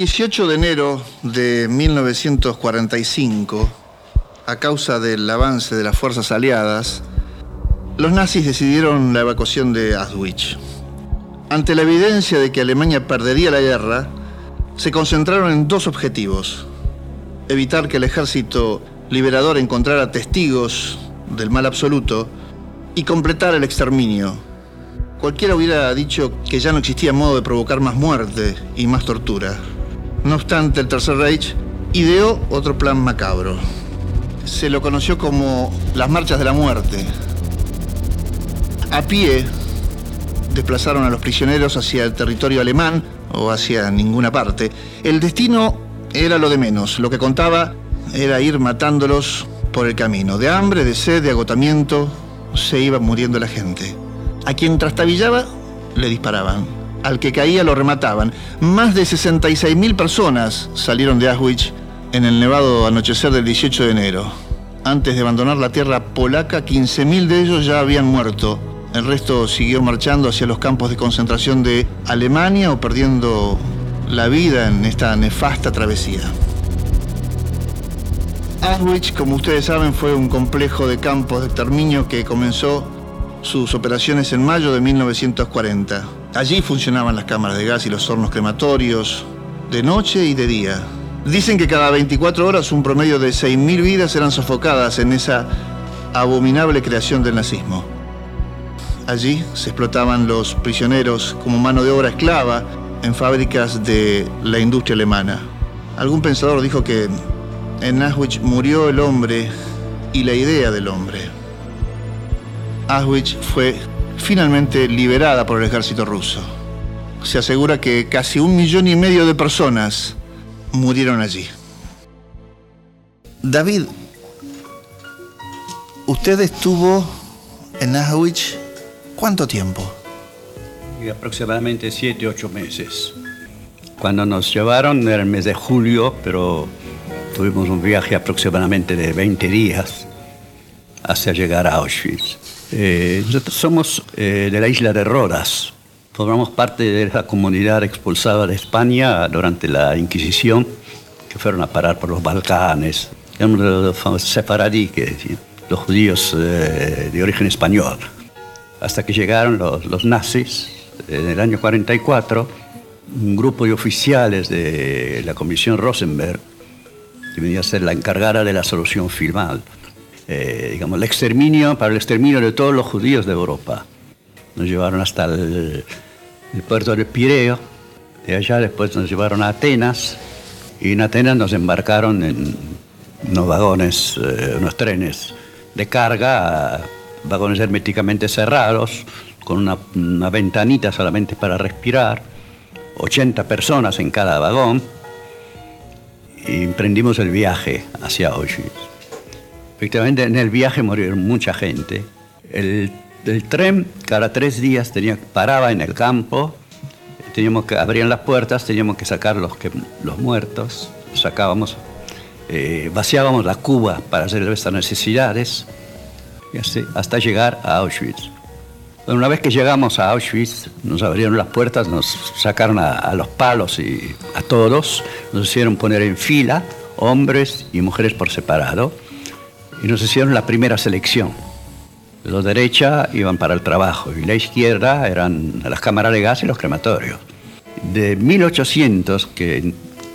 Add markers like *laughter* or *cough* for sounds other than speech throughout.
18 de enero de 1945, a causa del avance de las fuerzas aliadas, los nazis decidieron la evacuación de Auschwitz. Ante la evidencia de que Alemania perdería la guerra, se concentraron en dos objetivos. Evitar que el ejército liberador encontrara testigos del mal absoluto y completar el exterminio. Cualquiera hubiera dicho que ya no existía modo de provocar más muerte y más tortura. No obstante, el Tercer Reich ideó otro plan macabro. Se lo conoció como las marchas de la muerte. A pie, desplazaron a los prisioneros hacia el territorio alemán o hacia ninguna parte. El destino era lo de menos. Lo que contaba era ir matándolos por el camino. De hambre, de sed, de agotamiento, se iba muriendo la gente. A quien trastabillaba, le disparaban al que caía lo remataban. Más de 66.000 personas salieron de Auschwitz en el nevado anochecer del 18 de enero. Antes de abandonar la tierra polaca, 15.000 de ellos ya habían muerto. El resto siguió marchando hacia los campos de concentración de Alemania o perdiendo la vida en esta nefasta travesía. Auschwitz, como ustedes saben, fue un complejo de campos de exterminio que comenzó sus operaciones en mayo de 1940. Allí funcionaban las cámaras de gas y los hornos crematorios, de noche y de día. Dicen que cada 24 horas un promedio de 6.000 vidas eran sofocadas en esa abominable creación del nazismo. Allí se explotaban los prisioneros como mano de obra esclava en fábricas de la industria alemana. Algún pensador dijo que en Auschwitz murió el hombre y la idea del hombre. Auschwitz fue finalmente liberada por el ejército ruso. Se asegura que casi un millón y medio de personas murieron allí. David, usted estuvo en Auschwitz cuánto tiempo? aproximadamente siete, ocho meses. Cuando nos llevaron era el mes de julio, pero tuvimos un viaje aproximadamente de 20 días hacia llegar a Auschwitz. Eh, somos eh, de la isla de Rodas. Formamos parte de la comunidad expulsada de España durante la Inquisición, que fueron a parar por los Balcanes. Los sefaradí, que los judíos eh, de origen español. Hasta que llegaron los, los nazis en el año 44, un grupo de oficiales de la Comisión Rosenberg, que venía a ser la encargada de la solución final eh, digamos, el exterminio, para el exterminio de todos los judíos de Europa. Nos llevaron hasta el, puerto de Pireo, de allá después nos llevaron a Atenas, y en Atenas nos embarcaron en unos vagones, eh, unos trenes de carga, vagones herméticamente cerrados, con una, una ventanita solamente para respirar, 80 personas en cada vagón, y emprendimos el viaje hacia Auschwitz. Efectivamente, en el viaje murieron mucha gente. El, tren cada tres días tenía, paraba en el campo, teníamos que abrían las puertas, teníamos que sacar los, que, los muertos, sacábamos, eh, vaciábamos la cuba para hacer nuestras necesidades, y así, hasta llegar a Auschwitz. una vez que llegamos a Auschwitz, nos abrieron las puertas, nos sacaron a los palos y a todos, nos hicieron poner en fila, hombres y mujeres por separado y nos hicieron la primera selección. Los derecha iban para el trabajo y la izquierda eran las cámaras de gas y los crematorios. De 1800 que,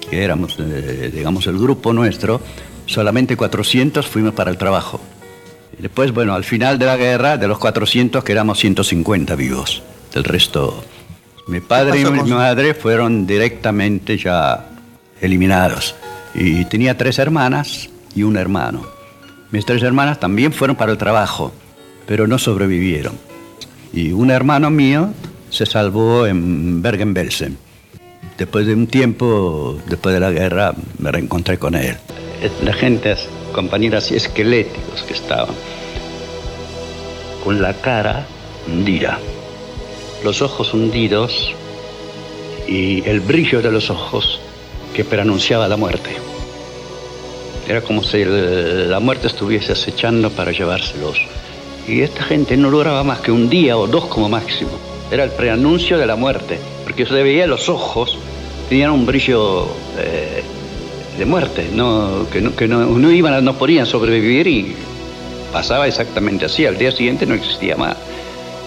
que éramos, eh, digamos, el grupo nuestro, solamente 400 fuimos para el trabajo. Después, bueno, al final de la guerra, de los 400 quedamos 150 vivos. Del resto, mi padre y mi madre fueron directamente ya eliminados. Y tenía tres hermanas y un hermano. Mis tres hermanas también fueron para el trabajo, pero no sobrevivieron. Y un hermano mío se salvó en Bergen-Belsen. Después de un tiempo, después de la guerra, me reencontré con él. La gente, compañeras esqueléticos que estaban, con la cara hundida, los ojos hundidos y el brillo de los ojos que preanunciaba la muerte. Era como si la muerte estuviese acechando para llevárselos. Y esta gente no duraba más que un día o dos como máximo. Era el preanuncio de la muerte, porque se veía los ojos tenían un brillo eh, de muerte, no, que, no, que no, iban, no podían sobrevivir y pasaba exactamente así. Al día siguiente no existía más.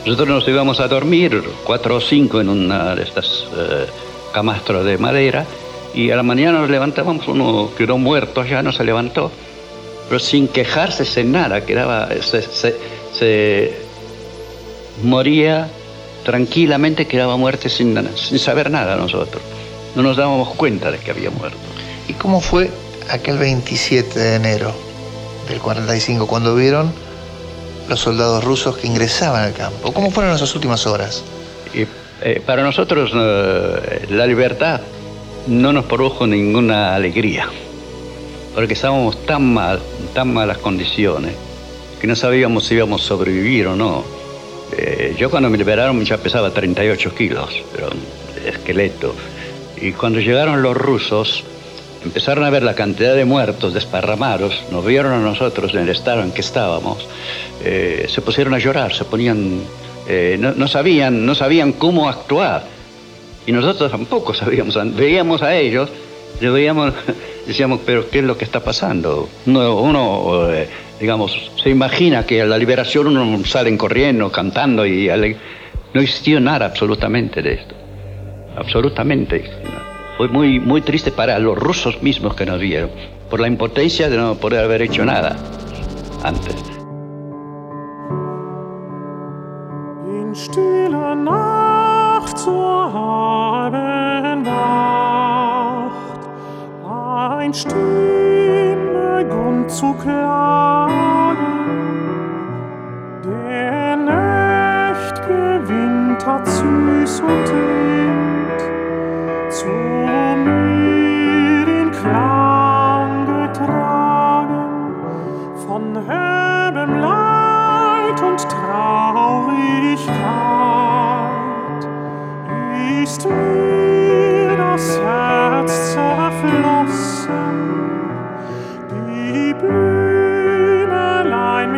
Nosotros nos íbamos a dormir, cuatro o cinco en una de estas eh, camastros de madera, y a la mañana nos levantábamos, uno quedó muerto, ya no se levantó, pero sin quejarse sin nada, quedaba, se, moría tranquilamente, quedaba muerte sin, sin saber nada nosotros. No nos dábamos cuenta de que había muerto. ¿Y cómo fue aquel 27 de enero del 45 cuando vieron los soldados rusos que ingresaban al campo? ¿Cómo fueron esas últimas horas? Eh, para nosotros eh, la libertad no nos produjo ninguna alegría, porque estábamos tan mal, tan malas condiciones, que no sabíamos si íbamos a sobrevivir o no. Eh, yo cuando me liberaron ya pesaba 38 kilos, pero esqueleto. Y cuando llegaron los rusos, empezaron a ver la cantidad de muertos desparramados, nos vieron a nosotros en el estado en que estábamos, eh, se pusieron a llorar, se ponían, eh, no, sabían, no sabían cómo actuar. Y nosotros tampoco sabíamos, veíamos a ellos, le *laughs* decíamos, pero ¿qué es lo que está pasando? Uno, eh, digamos, se imagina que a la liberación uno salen corriendo, cantando y no existió nada absolutamente de esto. Absolutamente fue muy, muy triste para los rusos mismos que nos vieron, por la impotencia de no poder haber hecho nada antes. haben wacht, ein Stimme Grund zu klagen, der Nacht gewinnt hat süß und tief.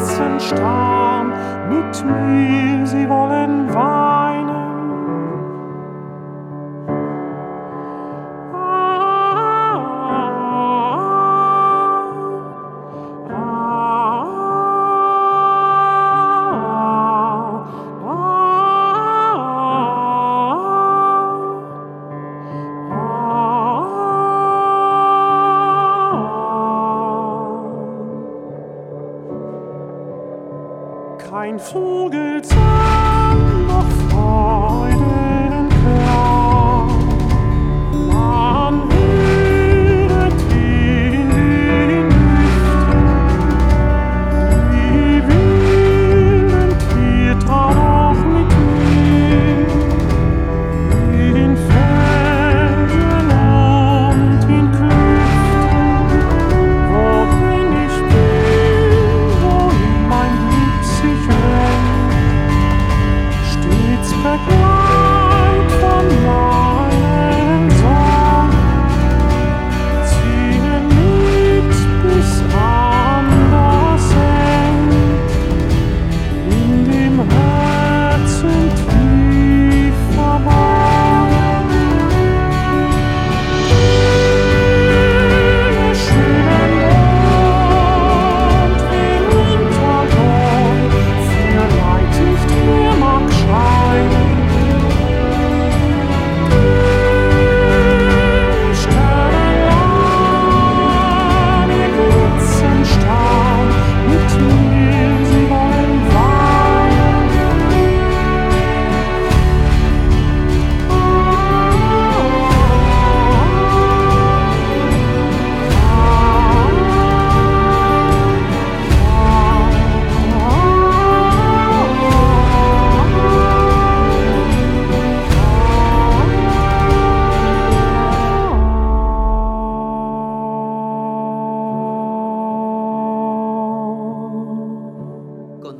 Herzen stramm mit mir, sie wollen wahr. Ein Vogelzahn noch Freude.